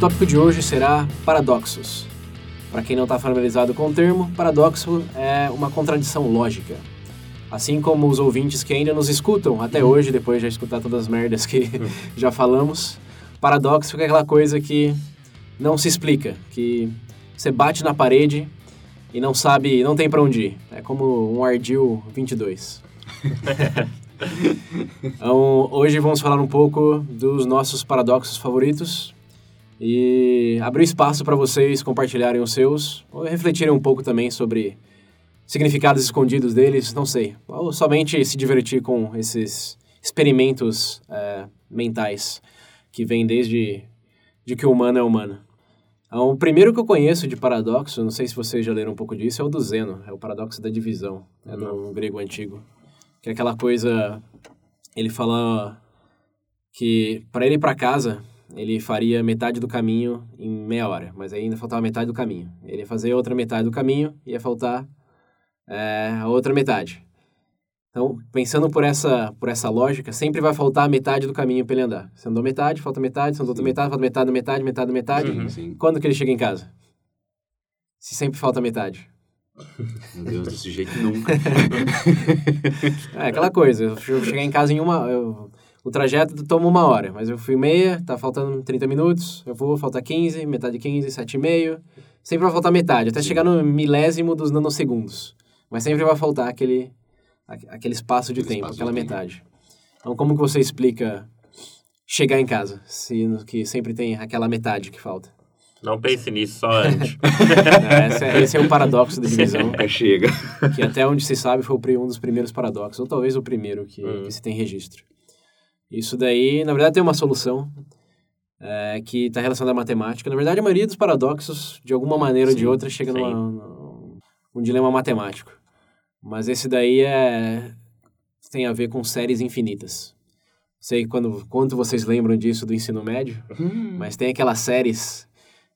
tópico de hoje será paradoxos. Para quem não está familiarizado com o termo, paradoxo é uma contradição lógica. Assim como os ouvintes que ainda nos escutam até hoje, depois de escutar todas as merdas que já falamos, paradoxo é aquela coisa que não se explica, que você bate na parede e não sabe, não tem para onde ir. É como um Ardil 22. então, hoje vamos falar um pouco dos nossos paradoxos favoritos e abrir espaço para vocês compartilharem os seus, ou refletirem um pouco também sobre significados escondidos deles, não sei. Ou somente se divertir com esses experimentos é, mentais que vêm desde de que o humano é humano. Então, o primeiro que eu conheço de paradoxo, não sei se vocês já leram um pouco disso, é o do Zeno, é o paradoxo da divisão, é do grego antigo. Que é aquela coisa, ele fala que para ele ir para casa, ele faria metade do caminho em meia hora, mas ainda faltava metade do caminho. Ele ia fazer outra metade do caminho, ia faltar é, a outra metade. Então, pensando por essa, por essa lógica, sempre vai faltar metade do caminho para ele andar. Você andou metade, falta metade, você andou outra metade, falta metade, metade, metade, metade. Uhum, Quando que ele chega em casa? Se sempre falta metade. Meu Deus, desse jeito nunca. é aquela coisa, eu chegar em casa em uma... Eu, o trajeto toma uma hora, mas eu fui meia, tá faltando 30 minutos, eu vou, falta 15, metade de 15, 7 e meio. Sempre vai faltar metade, até Sim. chegar no milésimo dos nanosegundos. Mas sempre vai faltar aquele, aquele espaço de aquele tempo, espaço aquela metade. Então, como que você explica chegar em casa, se que sempre tem aquela metade que falta? Não pense nisso, só antes. é, esse, é, esse, é, o paradoxo da divisão. É, chega. Que até onde se sabe foi um dos primeiros paradoxos, ou talvez o primeiro que, hum. que se tem registro. Isso daí, na verdade, tem uma solução é, que está relacionada à matemática. Na verdade, a maioria dos paradoxos, de alguma maneira sim, ou de outra, chega numa, num, num dilema matemático. Mas esse daí é tem a ver com séries infinitas. Sei quando, quanto vocês lembram disso do ensino médio, hum. mas tem aquelas séries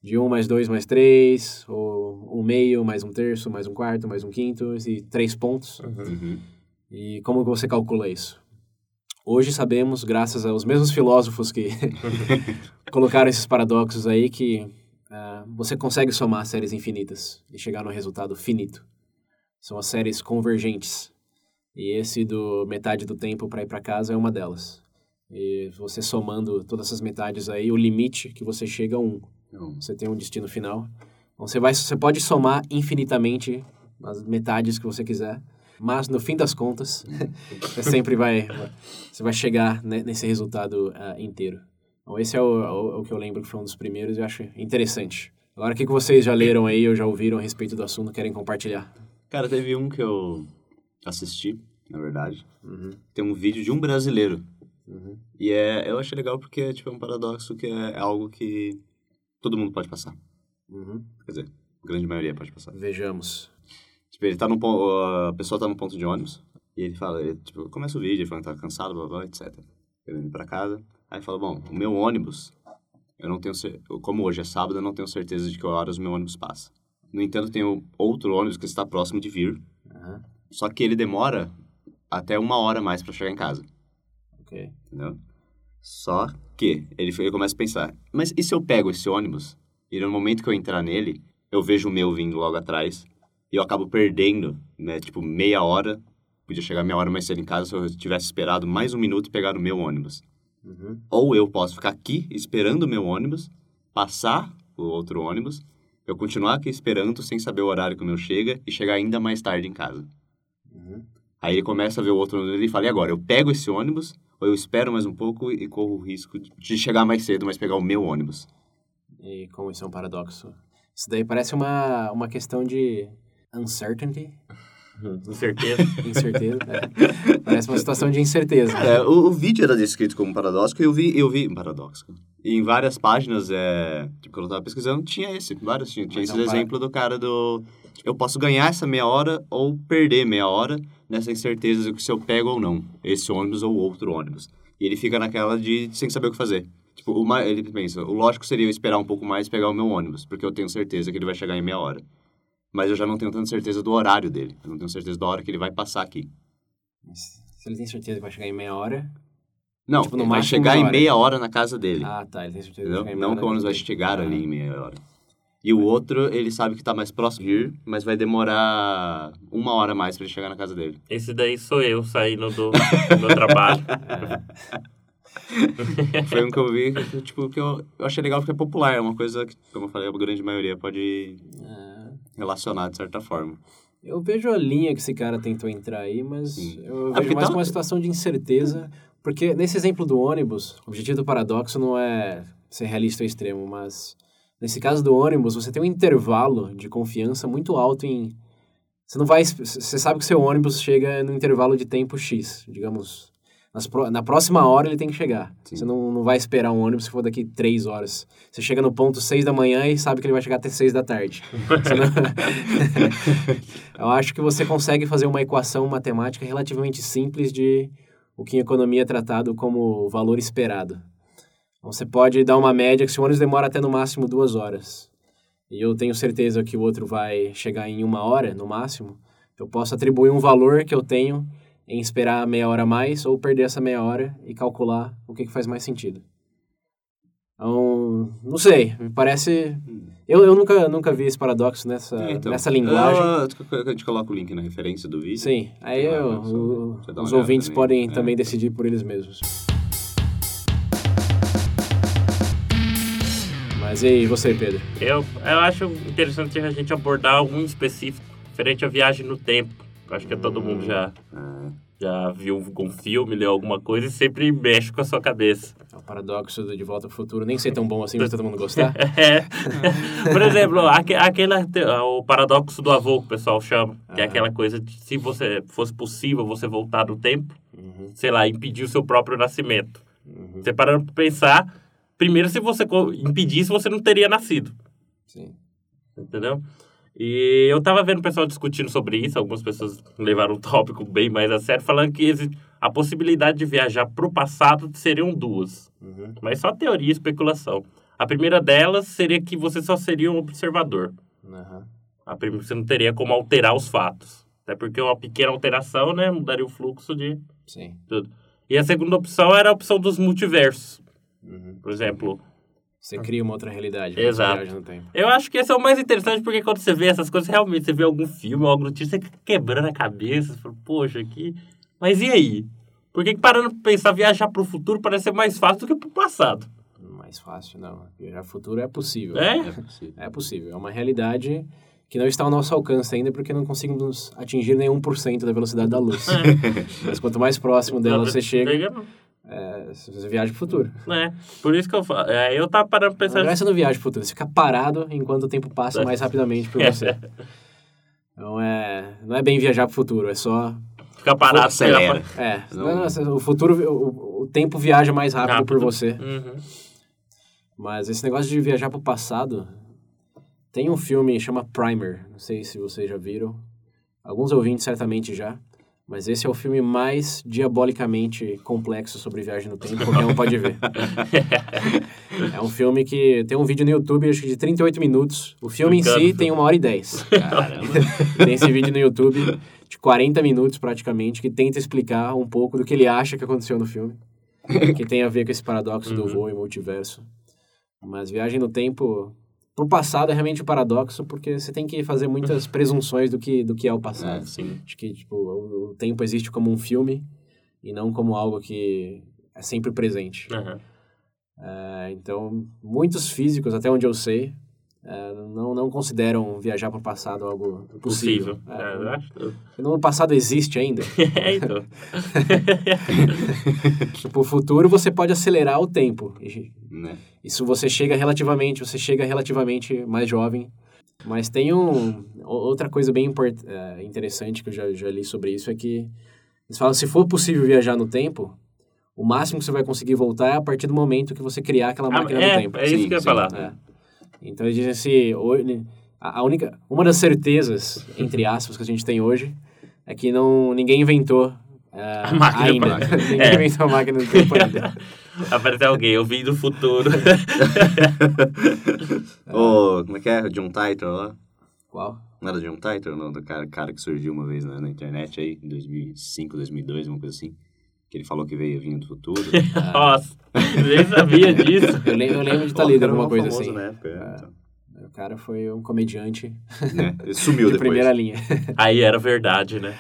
de 1 mais 2 mais 3, ou 1 meio mais um terço, mais um quarto, mais um quinto, e três pontos. Uhum. E como você calcula isso? Hoje sabemos, graças aos mesmos filósofos que colocaram esses paradoxos aí, que uh, você consegue somar séries infinitas e chegar no resultado finito. São as séries convergentes. E esse do metade do tempo para ir para casa é uma delas. E você somando todas essas metades aí, o limite que você chega a um. Você tem um destino final. Então você, vai, você pode somar infinitamente as metades que você quiser mas no fim das contas, você sempre vai, você vai chegar nesse resultado uh, inteiro. Então, esse é o, o, o, que eu lembro que foi um dos primeiros e eu acho interessante. Agora, o que, que vocês já leram aí ou já ouviram a respeito do assunto querem compartilhar? Cara, teve um que eu assisti, na verdade. Uhum. Tem um vídeo de um brasileiro. Uhum. E é, eu achei legal porque tipo, é um paradoxo que é, é algo que todo mundo pode passar. Uhum. Quer dizer, a grande maioria pode passar. Vejamos. Tipo, ele tá no ponto, a pessoa tá no ponto de ônibus, e ele fala, ele, tipo, começa o vídeo, ele fala que tá cansado, blá, blá, etc. Querendo ir pra casa. Aí fala, bom, o meu ônibus, eu não tenho, como hoje é sábado, eu não tenho certeza de que horas o meu ônibus passa. No entanto, tem outro ônibus que está próximo de vir, uhum. só que ele demora até uma hora mais para chegar em casa. Ok. Entendeu? Só que ele, ele começa a pensar, mas e se eu pego esse ônibus e no momento que eu entrar nele, eu vejo o meu vindo logo atrás e eu acabo perdendo, né? Tipo, meia hora. Podia chegar meia hora mais cedo em casa se eu tivesse esperado mais um minuto e pegar o meu ônibus. Uhum. Ou eu posso ficar aqui esperando o meu ônibus, passar o outro ônibus, eu continuar aqui esperando sem saber o horário que o meu chega e chegar ainda mais tarde em casa. Uhum. Aí ele começa a ver o outro ônibus e fala, e agora? Eu pego esse ônibus ou eu espero mais um pouco e corro o risco de chegar mais cedo, mas pegar o meu ônibus? E como isso é um paradoxo? Isso daí parece uma, uma questão de uncertainty Incerteza. Incerteza. É. Parece uma situação de incerteza. É, o, o vídeo era descrito como paradoxo e eu vi, eu vi paradoxo. E em várias páginas, é, tipo, quando eu tava pesquisando, tinha esse, vários tinha, tinha esse é um para- exemplo do cara do eu posso ganhar essa meia hora ou perder meia hora nessa incerteza de se eu pego ou não esse ônibus ou outro ônibus. E ele fica naquela de sem saber o que fazer. Tipo, o ele pensa, o lógico seria eu esperar um pouco mais e pegar o meu ônibus, porque eu tenho certeza que ele vai chegar em meia hora. Mas eu já não tenho tanta certeza do horário dele. Eu não tenho certeza da hora que ele vai passar aqui. Mas Se ele tem certeza que vai chegar em meia hora. Não, Tipo, vai chegar em meia hora na casa dele. Ah, tá. Ele tem certeza Entendeu? que vai chegar em meia Não hora. que o ônibus vai chegar ali em meia hora. E o outro, ele sabe que tá mais próximo de ir, mas vai demorar uma hora a mais pra ele chegar na casa dele. Esse daí sou eu saindo do, do meu trabalho. Foi um que eu vi, que, tipo, que eu, eu achei legal porque é popular. É uma coisa que, como eu falei, a grande maioria pode É. relacionar de certa forma. Eu vejo a linha que esse cara tentou entrar aí, mas Sim. eu Ah, vejo porque mais tá- uma situação de incerteza. Porque nesse exemplo do ônibus, o objetivo do paradoxo não é ser realista ao extremo, mas nesse caso do ônibus, você tem um intervalo de confiança muito alto em. Você não vai. Você sabe que seu ônibus chega no intervalo de tempo X, digamos. Pró- na próxima hora ele tem que chegar. Sim. Você não, não vai esperar um ônibus se for daqui três horas. Você chega no ponto seis da manhã e sabe que ele vai chegar até seis da tarde. Não- Eu acho que você consegue fazer uma equação matemática relativamente simples de o que em economia é tratado como valor esperado. Então, você pode dar uma média que se o ônibus demora até no máximo duas horas, e eu tenho certeza que o outro vai chegar em uma hora, no máximo, eu posso atribuir um valor que eu tenho em esperar meia hora a mais ou perder essa meia hora e calcular o que, que faz mais sentido. Então, não sei, me parece... Eu, eu nunca, nunca vi esse paradoxo nessa, É, então, nessa linguagem. eu- a gente coloca o link na referência do vídeo. Sim, aí lá, eu- o- os ouvintes também. podem É. também decidir por eles mesmos. Mas e aí, você, Pedro? Eu, eu acho interessante a gente abordar algum específico, diferente à viagem no tempo. Acho que todo mundo já, Ah, já viu algum filme, leu alguma coisa e sempre mexe com a sua cabeça. É o paradoxo do De Volta ao Futuro nem ser tão bom assim pra todo mundo gostar. É. Por exemplo, aque- aquela, te- o paradoxo do avô que o pessoal chama, que é Ah. aquela coisa de se você fosse possível você voltar no tempo, Uhum, sei lá, impedir o seu próprio nascimento. uhum, Você parando pra pensar, primeiro se você impedisse, você não teria nascido. sim. Entendeu? E eu tava vendo o pessoal discutindo sobre isso, algumas pessoas levaram o tópico bem mais a sério, falando que a possibilidade de viajar pro passado seriam duas. Uhum, Mas só teoria e especulação. A primeira delas seria que você só seria um observador. aham, A prim- Você não teria como alterar os fatos. Até porque uma pequena alteração, né, mudaria o fluxo de sim. tudo. E a segunda opção era a opção dos multiversos. Uhum. Por exemplo, Você cria uma outra realidade. Exato. Eu acho que esse é o mais interessante, porque quando você vê essas coisas, realmente, você vê algum filme, alguma notícia, você fica quebrando a cabeça, você fala, poxa, aqui... Mas e aí? Por que, parando pra pensar, viajar pro futuro parece ser mais fácil do que pro passado? Mais fácil, não. Viajar ao futuro é possível. É? é possível. É possível. É uma realidade que não está ao nosso alcance ainda, porque não conseguimos atingir nenhum por cento da velocidade da luz. Mas quanto mais próximo dela você chega, não. É, você viaja pro futuro. É, por isso que eu falo. É, eu tava parando pra pensar... verdade, você não viaja pro futuro, você fica parado enquanto o tempo passa mais rapidamente por você. Então, é, não é bem viajar pro futuro, é só... Ficar parado, Acelera. pegar É, Não. não, não, o futuro, o, o tempo viaja mais rápido, Rápido. por você. pra- Uhum. Mas esse negócio de viajar pro passado, tem um filme chama Primer, não sei se vocês já viram. Alguns ouvintes certamente já. Mas esse é o filme mais diabolicamente complexo sobre viagem no tempo, qualquer um pode ver. é um filme que tem um vídeo no YouTube, acho que de 38 minutos. O filme em si tem uma hora e 10. Caramba. tem esse vídeo no YouTube de 40 minutos praticamente, que tenta explicar um pouco do que ele acha que aconteceu no filme. que tem a ver com esse paradoxo do Uhum. voo e multiverso. Mas viagem no tempo, pro passado é realmente um paradoxo, porque você tem que fazer muitas presunções do que, do que é o passado. É, sim. Acho que tipo, o, o tempo existe como um filme e não como algo que é sempre presente. É, então, muitos físicos, até onde eu sei, é, não, não consideram viajar para o passado algo possível. Possível. É, É, no passado existe ainda. É, então. tipo, o futuro você pode acelerar o tempo. E Né? Isso você chega relativamente, você chega relativamente mais jovem. Mas tem um, outra coisa bem é, interessante que eu já, já li sobre isso é que eles falam se for possível viajar no tempo, o máximo que você vai conseguir voltar é a partir do momento que você criar aquela máquina ah, é, do tempo. É isso sim, que eu ia sim, falar. É. Então eles dizem assim, a única, uma das certezas, entre aspas, que a gente tem hoje é que não, ninguém inventou uh, a máquina ainda. ninguém é. inventou a máquina do tempo ainda. Aparece alguém, eu vim do futuro. Ô, oh, como é que é? John Titor lá? Qual? Não era John Titor, não, do cara, cara que surgiu uma vez na, na internet aí, em 2005, 2002, uma coisa assim. Que ele falou que veio vindo do futuro. Nossa, nem sabia disso. Eu lembro, eu lembro de estar lendo alguma coisa assim. Na época, é, então. O cara foi um comediante. Né? Ele sumiu de depois. primeira linha. Aí era verdade, né?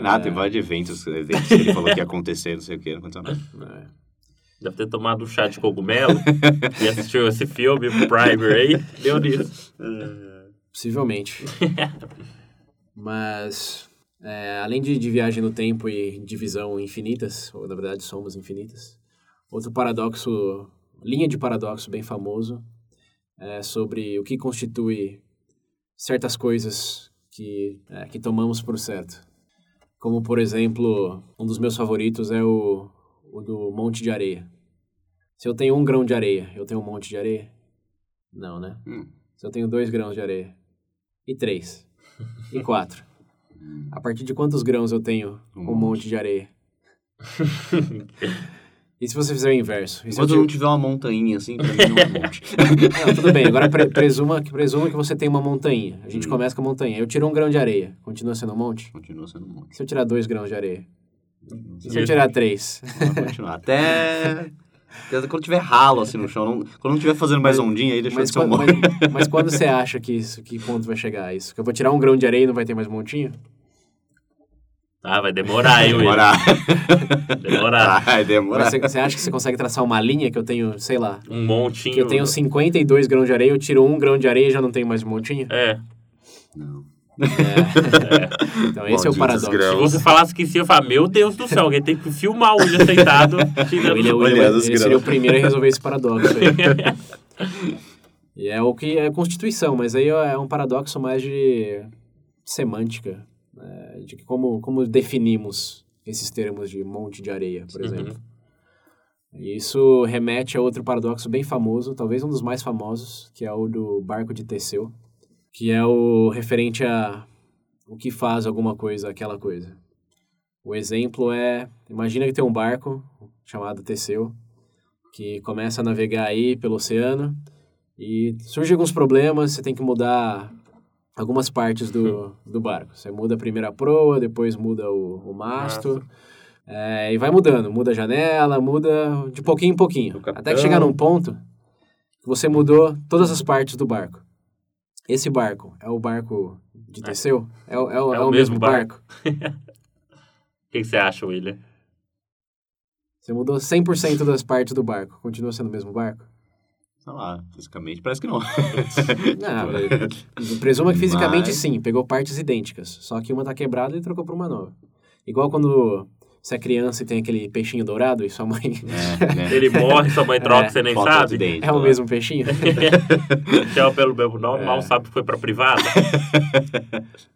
Nada, tem vários eventos, eventos que ele falou que ia acontecer, não sei o que, não aconteceu nada. É. Deve ter tomado um chá de cogumelo e assistiu esse filme, Primer aí, deu nisso. Possivelmente. Mas, é, além de, de viagem no tempo e divisão infinitas, ou na verdade somas infinitas, outro paradoxo, linha de paradoxo bem famoso, é sobre o que constitui certas coisas que, é, que tomamos por certo. Como, por exemplo, um dos meus favoritos é o, o do monte de areia. Se eu tenho um grão de areia, eu tenho um monte de areia? Não, né? Hum. Se eu tenho dois grãos de areia? E três? E quatro? A partir de quantos grãos eu tenho um, um monte. monte de areia? e se você fizer o inverso? Enquanto eu não tiver uma montanha assim, pra mim não é um monte. não, tudo bem. Agora pre presuma, que, presuma que você tem uma montanha. A gente hum. começa com a montanha. Eu tiro um grão de areia. Continua sendo um monte? Continua sendo um monte. Se eu tirar dois grãos de areia? Se eu tirar três? Vai continuar. Até... Quando tiver ralo assim no chão, não, quando não tiver fazendo mais ondinha, aí deixa mas, de ser um mas, mas, quando você acha que isso, que ponto vai chegar isso? Que eu vou tirar um grão de areia e não vai ter mais montinho? Ah, vai demorar, hein, Demorar. demorar. Vai demorar. Você, você, acha que você consegue traçar uma linha que eu tenho, sei lá... Um montinho. Que eu tenho 52 grãos de areia, eu tiro um grão de areia e já não tenho mais um montinho? É. Não. É. Então, esse é o paradoxo. Grãos. Se você falasse que sim, eu falo, meu Deus do céu, alguém tem que filmar o William sentado tirando ele, ele, ele seria o primeiro a resolver esse paradoxo aí. e é o que é a Constituição, mas aí é um paradoxo mais de semântica, né? de como, como definimos esses termos de monte de areia, por uhum. exemplo. Isso remete a outro paradoxo bem famoso, talvez um dos mais famosos, que é o do barco de Teseu que é o referente a o que faz alguma coisa, aquela coisa. O exemplo é, imagina que tem um barco chamado Teseu, que começa a navegar aí pelo oceano e surgem alguns problemas, você tem que mudar algumas partes do, do barco. Você muda a primeira proa, depois muda o, o mastro, é, e vai mudando. Muda a janela, muda de pouquinho em pouquinho. Até que chegar num ponto que você mudou todas as partes do barco. Esse barco é o barco de é. Teseu? É, é, é, é o, o, mesmo barco? O que, que, você acha, William? Você mudou 100% das partes do barco. Continua sendo o mesmo barco? Sei lá, fisicamente parece que não. não, presuma que fisicamente Mas... sim, pegou partes idênticas. Só que uma tá quebrada e trocou por uma nova. Igual quando você é criança e tem aquele peixinho dourado e sua mãe. É, né? Ele morre, sua mãe troca, é, você nem sabe. É o mesmo peixinho? Chama pelo mesmo nome, é. mal sabe que foi pra privada.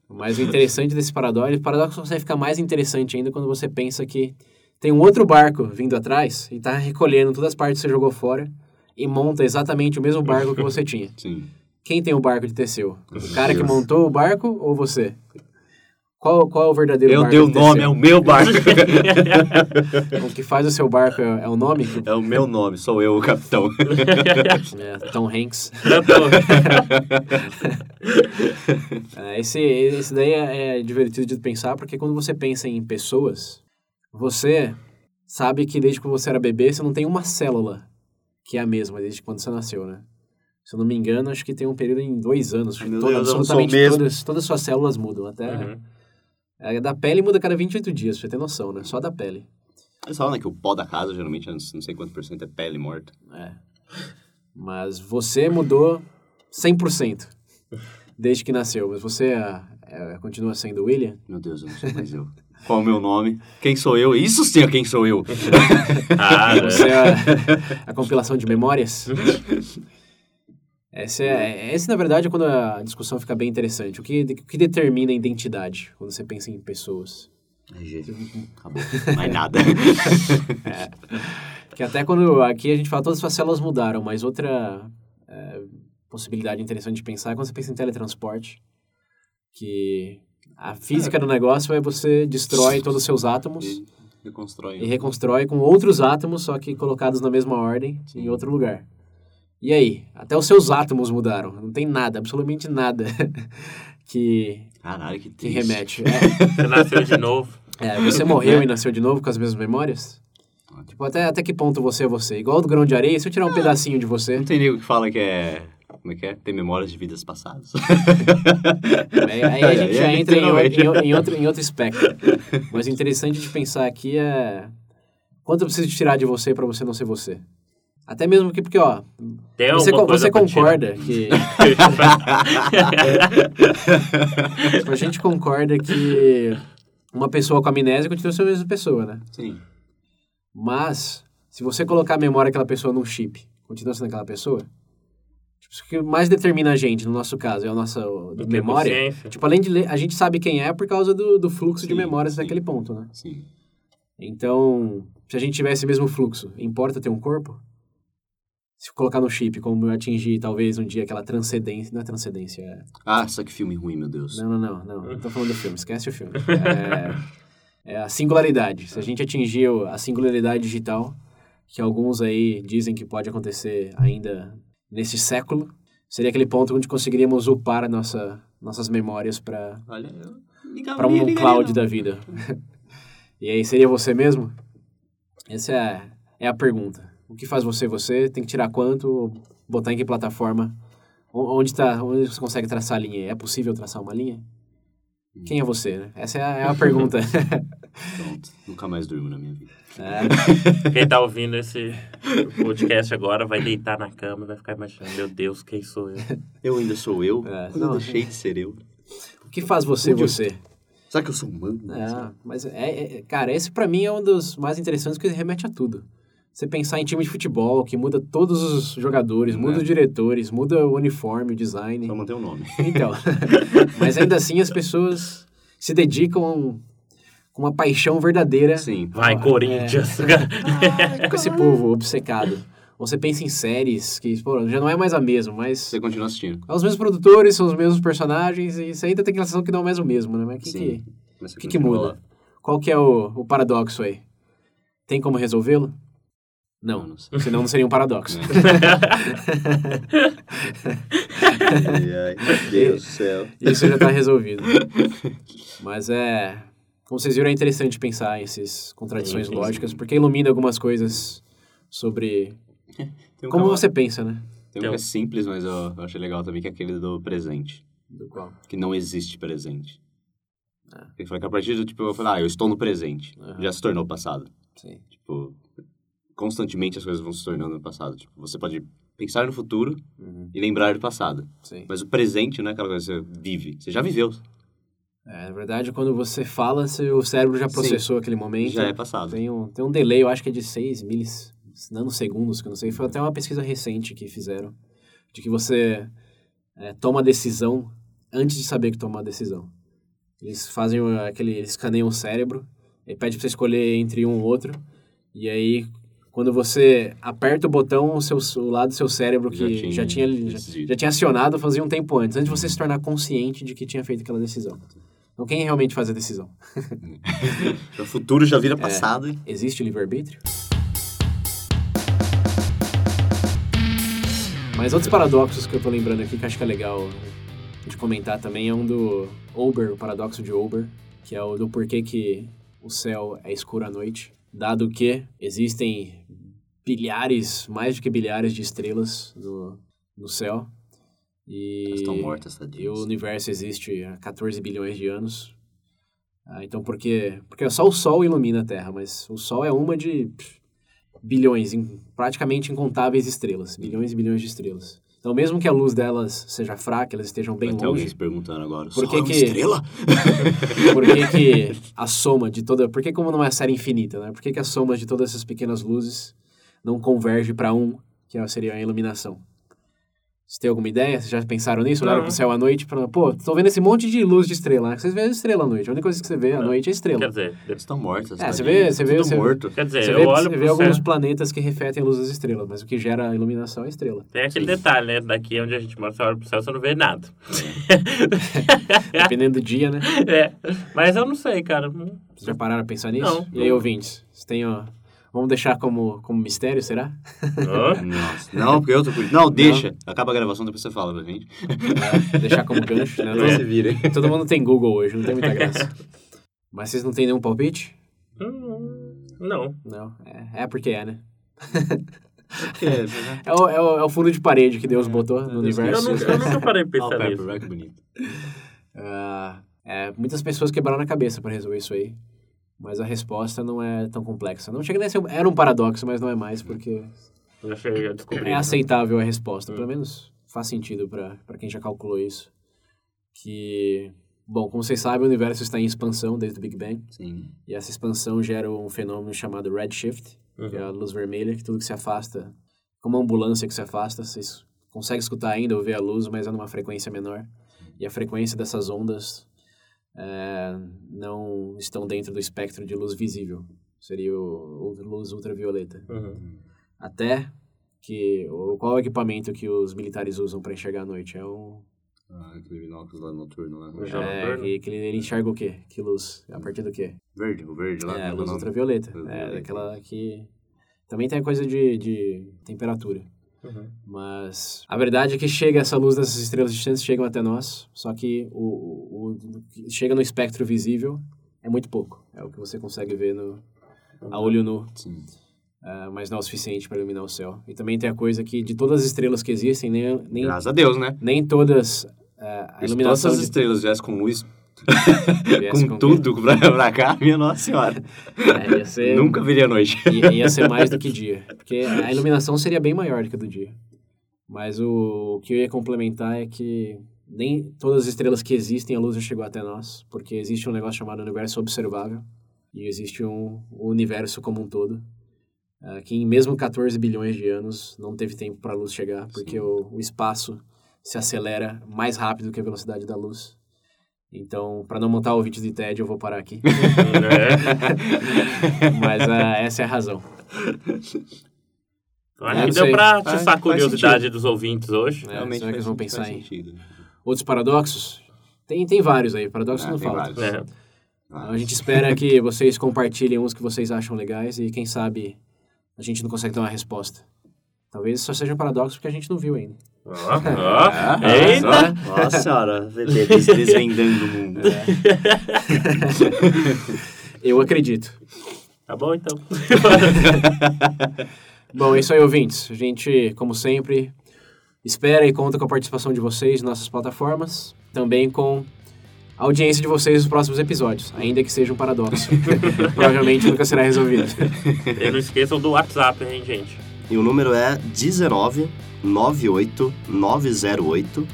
Mas o interessante desse paradoxo, o paradoxo você fica mais interessante ainda quando você pensa que tem um outro barco vindo atrás e tá recolhendo todas as partes que você jogou fora e monta exatamente o mesmo barco que você tinha. Sim. Quem tem o barco de Teseu? O cara que montou o barco ou você? Qual, qual é o verdadeiro eu barco? Eu dei o nome, é o meu barco. o que faz o seu barco é, é o nome? É o meu nome, sou eu o capitão. é, Tom Hanks. é, esse, esse daí é, é divertido de pensar, porque quando você pensa em pessoas, você sabe que desde que você era bebê, você não tem uma célula que é a mesma desde quando você nasceu, né? Se eu não me engano, acho que tem um período em dois anos. Meu toda, Deus, absolutamente todas, todas as suas células mudam. Até uhum. A da pele muda cada 28 dias, pra você ter noção, né? Só da pele. Eles falam né, que o pó da casa geralmente é não sei quanto por cento é pele morta. É. Mas você mudou 100% desde que nasceu. Mas você é, é, continua sendo William? Meu Deus, eu não sou mais eu. Qual é o meu nome? Quem sou eu? Isso sim é quem sou eu. ah, você é a, a compilação de memórias? Essa é, esse, na verdade, é quando a discussão fica bem interessante. O que, o que determina a identidade quando você pensa em pessoas? RG. Acabou. Mais nada. é. Que até quando aqui a gente fala todas as suas células mudaram, mas outra é, possibilidade interessante de pensar é quando você pensa em teletransporte, que a física do negócio é você destrói todos os seus átomos E reconstrói. e reconstrói com outros átomos, só que colocados na mesma ordem, em outro lugar. E aí? Até os seus átomos mudaram. Não tem nada, absolutamente nada que, Caralho, que que remete. É, Você nasceu de novo. é, você morreu e nasceu de novo com as mesmas memórias? Tipo, até, até que ponto você é você? Igual do grão de areia, se eu tirar um pedacinho de você, Não tem nego que fala que é... Como é que é? Tem memórias de vidas passadas. aí, aí a gente já É, entra em, em outro, em outro espectro. Mas o interessante de pensar aqui é quanto eu preciso tirar de você para você não ser você. Até mesmo que, porque, ó, Tem você, co- você concorda que. a gente concorda que uma pessoa com amnésia continua sendo a mesma pessoa, né? Sim. Mas, se você colocar a memória daquela pessoa num chip, continua sendo aquela pessoa? O que mais determina a gente, no nosso caso, é a nossa Do memória. consciência. Tipo, além de ler, a gente sabe quem é por causa do, do fluxo de Sim, memórias sim. daquele ponto, né? Sim. Então, se a gente tivesse o mesmo fluxo, importa ter um corpo? Se colocar no chip, como eu atingir talvez um dia aquela transcendência. Não é transcendência, é. Ah, só que filme ruim, meu Deus. Não, não, não, não. Não tô falando do filme, esquece o filme. É, é a singularidade. Se a gente atingir a singularidade digital, que alguns aí dizem que pode acontecer ainda nesse século, seria aquele ponto onde conseguiríamos upar nossa, nossas memórias para para um cloud da vida. e aí, seria você mesmo? Essa é a, é a pergunta. O que faz você você? Tem que tirar quanto? Botar em que plataforma? Onde, tá, onde você consegue traçar a linha? É possível traçar uma linha? Quem é você, né? Essa é a, é a pergunta. Pronto. Nunca mais durmo na minha vida. É, Quem tá ouvindo esse podcast agora vai deitar na cama e vai ficar imaginando, meu Deus, quem sou eu? Eu ainda sou eu? É, Quando não, eu deixei de ser eu? o que faz você Onde eu- você? Será que eu sou humano? É, mas, é, é- cara, esse pra mim é um dos mais interessantes porque remete a tudo. Você pensar em time de futebol, que muda todos os jogadores, muda É. os diretores, muda o uniforme, o design. Só manter o nome. Então, mas ainda assim as pessoas se dedicam uma paixão verdadeira Sim. Vai, É. Corinthians. com esse povo obcecado. Você pensa em séries que pô, já não é mais a mesma, mas Você continua assistindo. são os mesmos produtores, são os mesmos personagens, e você ainda tem aquela sensação que não é mais o mesmo, né? Mas o que, Sim. que, que, que muda? lá. Qual que é o, o paradoxo aí? Tem como resolvê-lo? Não, não sei. senão não seria um paradoxo. Ai, ai, meu Deus do céu. Isso já está resolvido. Mas é. Como vocês viram, é interessante pensar essas contradições Sim, sim, lógicas, sim. porque ilumina algumas coisas sobre Tem um como que é- você pensa, né? Tem um que é simples, mas eu, eu achei legal também, que é aquele do presente. Do qual? Que não existe presente. Ah. Ele fala que a partir do, tipo, eu falei, ah, eu estou no presente. Aham. Já se tornou passado. Sim. Tipo, constantemente as coisas vão se tornando no passado. Tipo, você pode pensar no futuro Uhum, e lembrar do passado. sim. Mas o presente não é aquela coisa que você vive. Você já viveu. É, na verdade, quando você fala, seu cérebro já Sim. processou aquele momento. Já é passado. Tem um, tem um delay, eu acho que é de 6 milis, nanosegundos, que eu não sei. Foi até uma pesquisa recente que fizeram. De que você é, toma a decisão antes de saber que toma a decisão. Eles fazem o- aquele... Eles escaneiam o cérebro e pede pra você escolher entre um ou outro. E aí, quando você aperta o botão, o, seu, o lado do seu cérebro Já que tinha já tinha, já, já tinha acionado fazia um tempo antes, antes de você se tornar consciente de que tinha feito aquela decisão. Então, quem realmente faz a decisão? O futuro já vira passado. e- Existe livre-arbítrio? Mas outros paradoxos que eu tô lembrando aqui que acho que é legal de comentar também é um do Ober, o paradoxo de Ober, que é o do porquê que o céu é escuro à noite, dado que existem bilhares, mais do que bilhares de estrelas no, no céu. E, Elas estão mortas, e o universo existe há 14 bilhões de anos. Ah, então, por quê? Porque só o Sol ilumina a Terra, mas o Sol é uma de bilhões, praticamente incontáveis estrelas. Bilhões e bilhões de estrelas. Então, mesmo que a luz delas seja fraca, elas estejam bem Vai ter alguém longe, se perguntando agora. Por "Só que é uma que- estrela? por que, que a soma de toda... Por que como não é série infinita, né? Por que, que a soma de todas essas pequenas luzes não converge para um, que seria a iluminação? Vocês têm alguma ideia? Vocês já pensaram nisso? Olharam pro céu à noite? Falaram, pô, tô vendo esse monte de luz de estrela. Vocês veem estrela à noite. A única coisa que você vê à noite é estrela. Quer dizer, Eles estão mortos. É, você vê- você vê- você- morto. quer dizer Você eu vê, olho você pro vê céu, alguns planetas que refletem a luz das estrelas, mas o que gera a iluminação é a estrela. tem aquele detalhe, né? Daqui onde a gente mora, você olha pro céu, você não vê nada. Dependendo do dia, né? é, mas eu não sei, cara. Vocês já pararam a pensar nisso? Não. E aí, ouvintes? Vocês têm, ó... Vamos deixar como, como mistério, será? Hã? Nossa, não, porque eu tô... Não, deixa. Acaba a gravação, depois você fala pra gente. deixar como gancho, né? Depois se vira. Todo mundo tem Google hoje, não tem muita graça. Mas vocês não têm nenhum palpite? Hum, Não. Não. É, é porque é, né? É, né? É o, é, o, é o fundo de parede que Deus botou no Deus Eu, universo. nunca- eu nunca parei pra Ó, o pensar Pepper, nisso. olha que bonito. Ah, é, muitas pessoas quebraram a cabeça para resolver isso aí. Mas a resposta não é tão complexa. Não chega a ser... Era um paradoxo, mas não é mais, porque é né? aceitável a resposta. Pelo menos faz sentido para quem já calculou isso. Que, bom, como vocês sabem, o universo está em expansão desde o Big Bang. Sim. E essa expansão gera um fenômeno chamado redshift, que é a luz vermelha, que tudo que se afasta, como uma ambulância que se afasta, vocês conseguem escutar ainda ou ver a luz, mas é numa frequência menor. E a frequência dessas ondas é, não estão dentro do espectro de luz visível. Seria o, o luz ultravioleta. Uhum. Até que... O, qual é o equipamento que os militares usam para enxergar à noite? É um... Ah, aquele binóculos lá noturno lá. Já É, que, que ele, enxerga o quê? Que luz? A partir do quê? Verde, o verde lá. É, como luz nome? ultravioleta. É, daquela que... Também tem a coisa de, de temperatura. Uhum. Mas a verdade é que chega essa luz dessas estrelas distantes chegam até nós, só que o, o, o que chega no espectro visível é muito pouco. É o que você consegue ver no a olho nu, Sim. ah, mas não é o suficiente para iluminar o céu. E também tem a coisa que de todas as estrelas que existem, nem nem, Graças a Deus, né? nem todas ah, a Se todas iluminação as de estrelas viessem com luz, com quê? tudo pra, pra cá, minha nossa senhora. É, ser Nunca viria a noite. ia, ia ser mais do que dia. Porque a iluminação seria bem maior do que a do dia. Mas o, o que eu ia complementar é que nem todas as estrelas que existem, a luz já chegou até nós. Porque existe um negócio chamado universo observável. E existe um, um universo como um todo. ah, que em mesmo 14 bilhões de anos não teve tempo para a luz chegar. Porque o, o espaço se acelera mais rápido que a velocidade da luz. Então, para não montar o vídeo de TED, eu vou parar aqui. É. Mas ah, essa é a razão. Então, É, acho não que deu Faz- atiçar a curiosidade dos ouvintes hoje. É, Realmente será que eles vão faz pensar em sentido. outros paradoxos? Tem, tem vários aí, paradoxos Ah, não faltam. É. A gente espera que vocês compartilhem uns que vocês acham legais e quem sabe a gente não consegue dar uma resposta. Talvez só seja um paradoxo porque a gente não viu ainda. Ó, ó. Ah, Eita! Nossa senhora, des- desvendando o mundo. Eu acredito. Tá bom, então. Bom, é isso aí, ouvintes. A gente, como sempre, espera e conta com a participação de vocês em nossas plataformas. Também com a audiência de vocês nos próximos episódios, ainda que seja um paradoxo. Provavelmente nunca será resolvido. E não esqueçam do WhatsApp, hein, gente? E o número é 19 98 908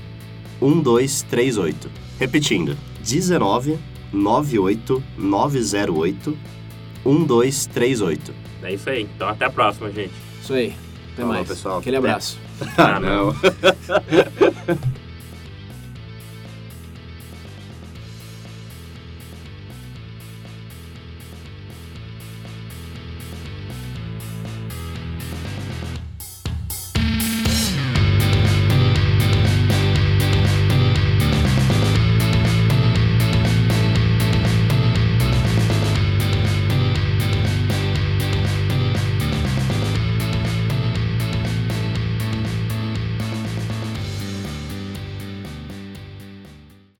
1238. Repetindo, 19 98 908 1238. É isso aí. Então até a próxima, gente. Isso aí. Até Falou, mais. pessoal. Aquele Até. abraço. Ah, não.